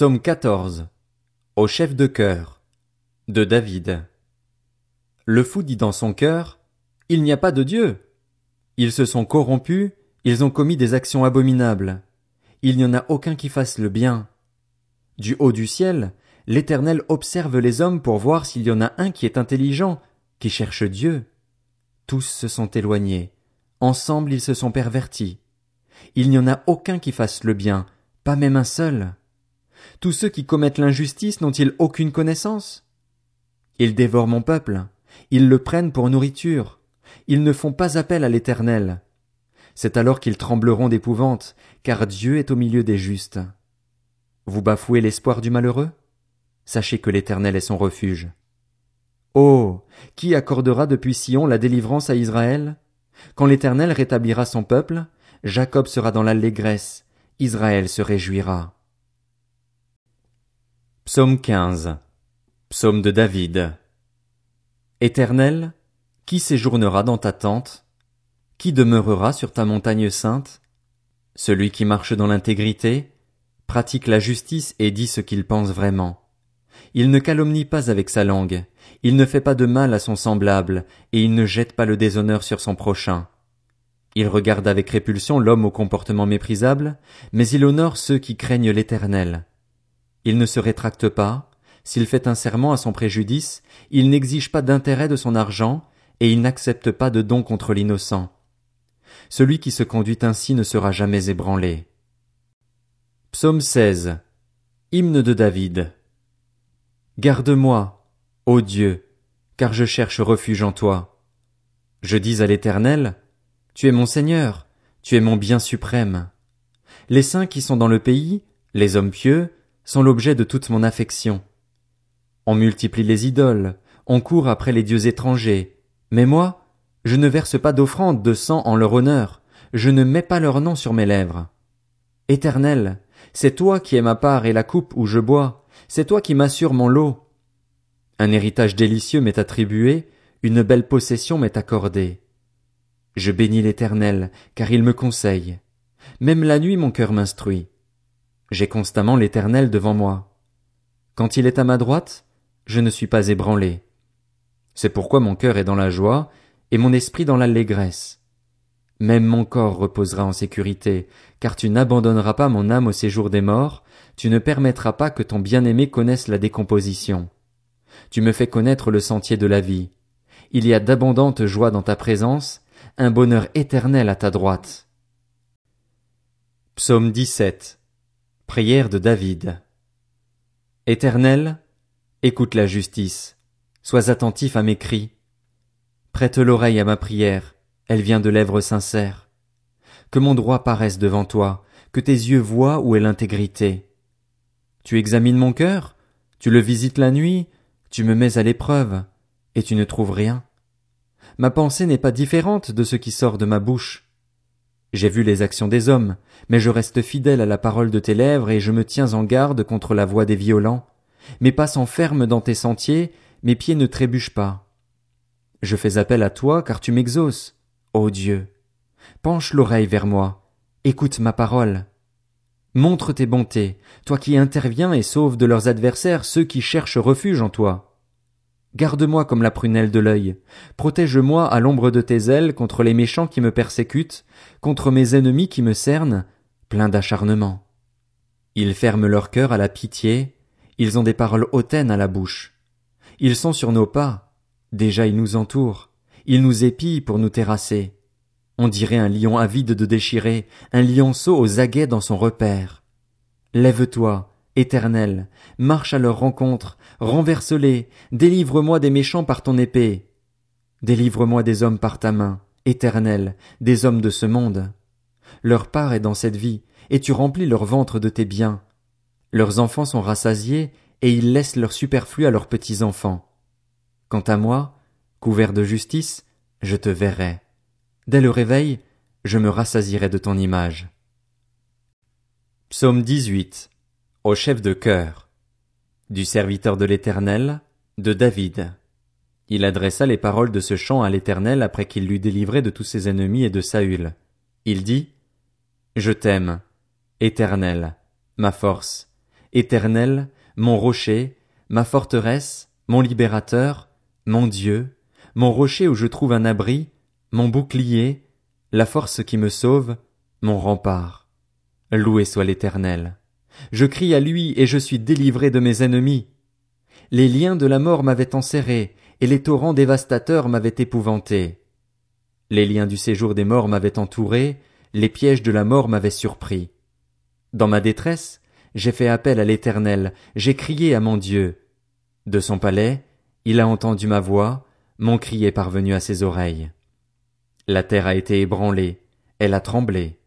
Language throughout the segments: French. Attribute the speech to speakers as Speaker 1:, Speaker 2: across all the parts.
Speaker 1: Psaume 14. Au chef de chœur. De David. Le fou dit dans son cœur, Il n'y a pas de Dieu. Ils se sont corrompus, ils ont commis des actions abominables. Il n'y en a aucun qui fasse le bien. Du haut du ciel, l'Éternel observe les hommes pour voir s'il y en a un qui est intelligent, qui cherche Dieu. Tous se sont éloignés. Ensemble ils se sont pervertis. Il n'y en a aucun qui fasse le bien, pas même un seul. Tous ceux qui commettent l'injustice n'ont-ils aucune connaissance? Ils dévorent mon peuple. Ils le prennent pour nourriture. Ils ne font pas appel à l'éternel. C'est alors qu'ils trembleront d'épouvante, car Dieu est au milieu des justes. Vous bafouez l'espoir du malheureux? Sachez que l'éternel est son refuge. Oh! Qui accordera depuis Sion la délivrance à Israël? Quand l'éternel rétablira son peuple, Jacob sera dans l'allégresse, Israël se réjouira. Psaume 15. Psaume de David. Éternel, qui séjournera dans ta tente? Qui demeurera sur ta montagne sainte? Celui qui marche dans l'intégrité, pratique la justice et dit ce qu'il pense vraiment. Il ne calomnie pas avec sa langue, il ne fait pas de mal à son semblable, et il ne jette pas le déshonneur sur son prochain. Il regarde avec répulsion l'homme au comportement méprisable, mais il honore ceux qui craignent l'éternel. Il ne se rétracte pas, s'il fait un serment à son préjudice, il n'exige pas d'intérêt de son argent, et il n'accepte pas de don contre l'innocent. Celui qui se conduit ainsi ne sera jamais ébranlé. Psaume 16. Hymne de David. Garde-moi, ô Dieu, car je cherche refuge en toi. Je dis à l'Éternel, Tu es mon Seigneur, tu es mon bien suprême. Les saints qui sont dans le pays, les hommes pieux, sont l'objet de toute mon affection. On multiplie les idoles, on court après les dieux étrangers, mais moi, je ne verse pas d'offrande de sang en leur honneur, je ne mets pas leur nom sur mes lèvres. Éternel, c'est toi qui es ma part et la coupe où je bois, c'est toi qui m'assures mon lot. Un héritage délicieux m'est attribué, une belle possession m'est accordée. Je bénis l'Éternel, car il me conseille. Même la nuit mon cœur m'instruit. J'ai constamment l'Éternel devant moi. Quand il est à ma droite, je ne suis pas ébranlé. C'est pourquoi mon cœur est dans la joie, et mon esprit dans l'allégresse. Même mon corps reposera en sécurité, car tu n'abandonneras pas mon âme au séjour des morts, tu ne permettras pas que ton bien-aimé connaisse la décomposition. Tu me fais connaître le sentier de la vie. Il y a d'abondantes joies dans ta présence, un bonheur éternel à ta droite. Psaume 17 Prière de David. Éternel, écoute la justice. Sois attentif à mes cris. Prête l'oreille à ma prière. Elle vient de lèvres sincères. Que mon droit paraisse devant toi, que tes yeux voient où est l'intégrité. Tu examines mon cœur, tu le visites la nuit, tu me mets à l'épreuve, et tu ne trouves rien. Ma pensée n'est pas différente de ce qui sort de ma bouche. J'ai vu les actions des hommes, mais je reste fidèle à la parole de tes lèvres et je me tiens en garde contre la voix des violents. Mes pas s'enferment dans tes sentiers, mes pieds ne trébuchent pas. Je fais appel à toi car tu m'exauces, ô Dieu. Penche l'oreille vers moi, écoute ma parole. Montre tes bontés, toi qui interviens et sauves de leurs adversaires ceux qui cherchent refuge en toi. Garde-moi comme la prunelle de l'œil. Protège-moi à l'ombre de tes ailes contre les méchants qui me persécutent, contre mes ennemis qui me cernent, pleins d'acharnement. Ils ferment leur cœur à la pitié, ils ont des paroles hautaines à la bouche. Ils sont sur nos pas, déjà ils nous entourent, ils nous épient pour nous terrasser. On dirait un lion avide de déchirer, un lionceau aux aguets dans son repère. Lève-toi, Éternel, marche à leur rencontre, renverse-les, délivre-moi des méchants par ton épée. Délivre-moi des hommes par ta main, Éternel, des hommes de ce monde. Leur part est dans cette vie, et tu remplis leur ventre de tes biens. Leurs enfants sont rassasiés, et ils laissent leur superflu à leurs petits enfants. Quant à moi, couvert de justice, je te verrai. Dès le réveil, je me rassasierai de ton image. Psaume 18 au chef de chœur. Du serviteur de l'Éternel, de David. Il adressa les paroles de ce chant à l'Éternel après qu'il l'eut délivré de tous ses ennemis et de Saül. Il dit, Je t'aime, Éternel, ma force, Éternel, mon rocher, ma forteresse, mon libérateur, mon Dieu, mon rocher où je trouve un abri, mon bouclier, la force qui me sauve, mon rempart. Loué soit l'Éternel. Je crie à lui et je suis délivré de mes ennemis. Les liens de la mort m'avaient enserré, et les torrents dévastateurs m'avaient épouvanté. Les liens du séjour des morts m'avaient entouré, les pièges de la mort m'avaient surpris. Dans ma détresse, j'ai fait appel à l'Éternel, j'ai crié à mon Dieu. De son palais, il a entendu ma voix, mon cri est parvenu à ses oreilles. La terre a été ébranlée, elle a tremblé.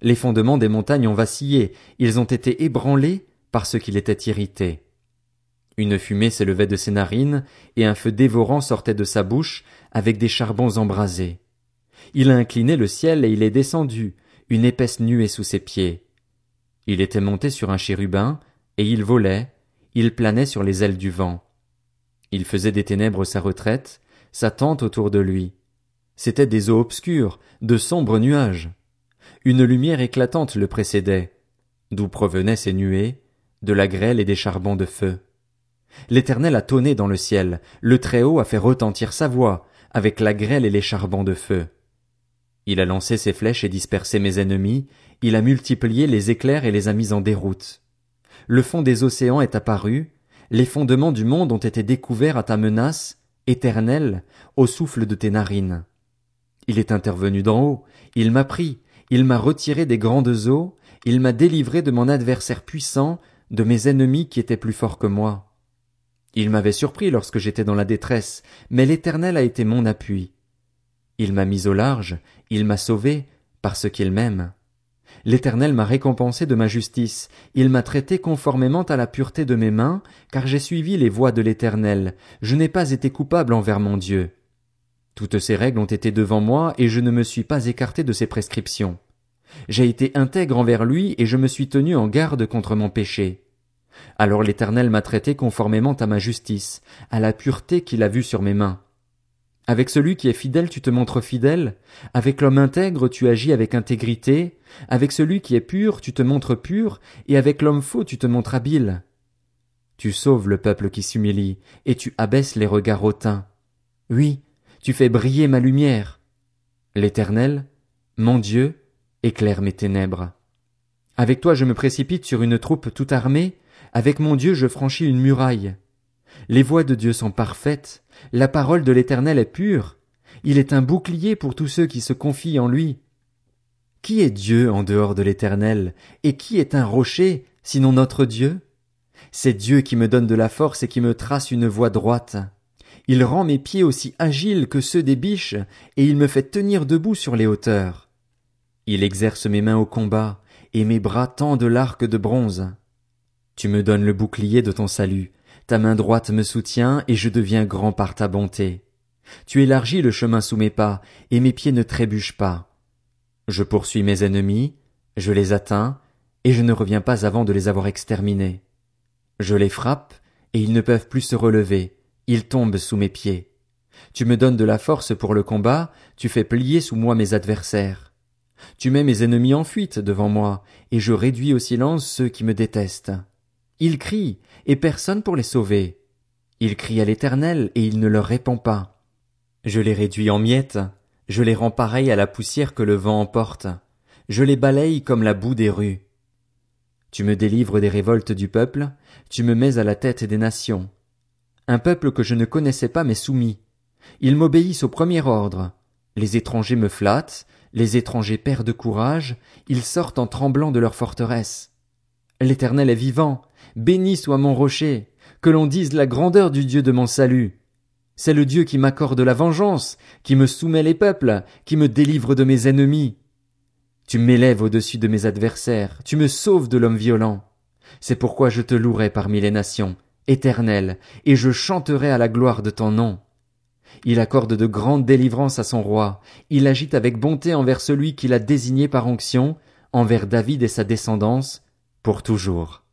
Speaker 1: Les fondements des montagnes ont vacillé, ils ont été ébranlés parce qu'il était irrité. Une fumée s'élevait de ses narines, et un feu dévorant sortait de sa bouche, avec des charbons embrasés. Il a incliné le ciel et il est descendu, une épaisse nuée sous ses pieds. Il était monté sur un chérubin, et il volait, il planait sur les ailes du vent. Il faisait des ténèbres sa retraite, sa tente autour de lui. C'étaient des eaux obscures, de sombres nuages. Une lumière éclatante le précédait. D'où provenaient ces nuées? De la grêle et des charbons de feu. L'Éternel a tonné dans le ciel, le Très-Haut a fait retentir sa voix, avec la grêle et les charbons de feu. Il a lancé ses flèches et dispersé mes ennemis, il a multiplié les éclairs et les a mis en déroute. Le fond des océans est apparu, les fondements du monde ont été découverts à ta menace, éternelle, au souffle de tes narines. Il est intervenu d'en haut, il m'a pris, il m'a retiré des grandes eaux, il m'a délivré de mon adversaire puissant, de mes ennemis qui étaient plus forts que moi. Il m'avait surpris lorsque j'étais dans la détresse, mais l'Éternel a été mon appui. Il m'a mis au large, il m'a sauvé, parce qu'il m'aime. L'Éternel m'a récompensé de ma justice, il m'a traité conformément à la pureté de mes mains, car j'ai suivi les voies de l'Éternel, je n'ai pas été coupable envers mon Dieu. Toutes ces règles ont été devant moi, et je ne me suis pas écarté de ses prescriptions. J'ai été intègre envers lui, et je me suis tenu en garde contre mon péché. Alors l'Éternel m'a traité conformément à ma justice, à la pureté qu'il a vue sur mes mains. Avec celui qui est fidèle, tu te montres fidèle. Avec l'homme intègre, tu agis avec intégrité. Avec celui qui est pur, tu te montres pur. Et avec l'homme faux, tu te montres habile. Tu sauves le peuple qui s'humilie, et tu abaisses les regards hautains. Oui, tu fais briller ma lumière. L'Éternel, mon Dieu, éclaire mes ténèbres. Avec toi je me précipite sur une troupe tout armée, avec mon Dieu je franchis une muraille. Les voies de Dieu sont parfaites, la parole de l'Éternel est pure, il est un bouclier pour tous ceux qui se confient en lui. Qui est Dieu en dehors de l'Éternel, et qui est un rocher, sinon notre Dieu? C'est Dieu qui me donne de la force et qui me trace une voie droite. Il rend mes pieds aussi agiles que ceux des biches, et il me fait tenir debout sur les hauteurs. Il exerce mes mains au combat, et mes bras tendent l'arc de bronze. Tu me donnes le bouclier de ton salut, ta main droite me soutient et je deviens grand par ta bonté. Tu élargis le chemin sous mes pas, et mes pieds ne trébuchent pas. Je poursuis mes ennemis, je les atteins, et je ne reviens pas avant de les avoir exterminés. Je les frappe, et ils ne peuvent plus se relever, ils tombent sous mes pieds. Tu me donnes de la force pour le combat, tu fais plier sous moi mes adversaires. Tu mets mes ennemis en fuite devant moi, et je réduis au silence ceux qui me détestent. Ils crient, et personne pour les sauver. Ils crient à l'Éternel, et il ne leur répond pas. Je les réduis en miettes, je les rends pareils à la poussière que le vent emporte, je les balaye comme la boue des rues. Tu me délivres des révoltes du peuple, tu me mets à la tête des nations. Un peuple que je ne connaissais pas m'est soumis. Ils m'obéissent au premier ordre. Les étrangers me flattent, les étrangers perdent courage, ils sortent en tremblant de leur forteresse. L'Éternel est vivant, béni soit mon rocher, que l'on dise la grandeur du Dieu de mon salut. C'est le Dieu qui m'accorde la vengeance, qui me soumet les peuples, qui me délivre de mes ennemis. Tu m'élèves au-dessus de mes adversaires, tu me sauves de l'homme violent. C'est pourquoi je te louerai parmi les nations, éternel, et je chanterai à la gloire de ton nom. Il accorde de grandes délivrances à son roi, il agite avec bonté envers celui qu'il a désigné par onction, envers David et sa descendance, pour toujours.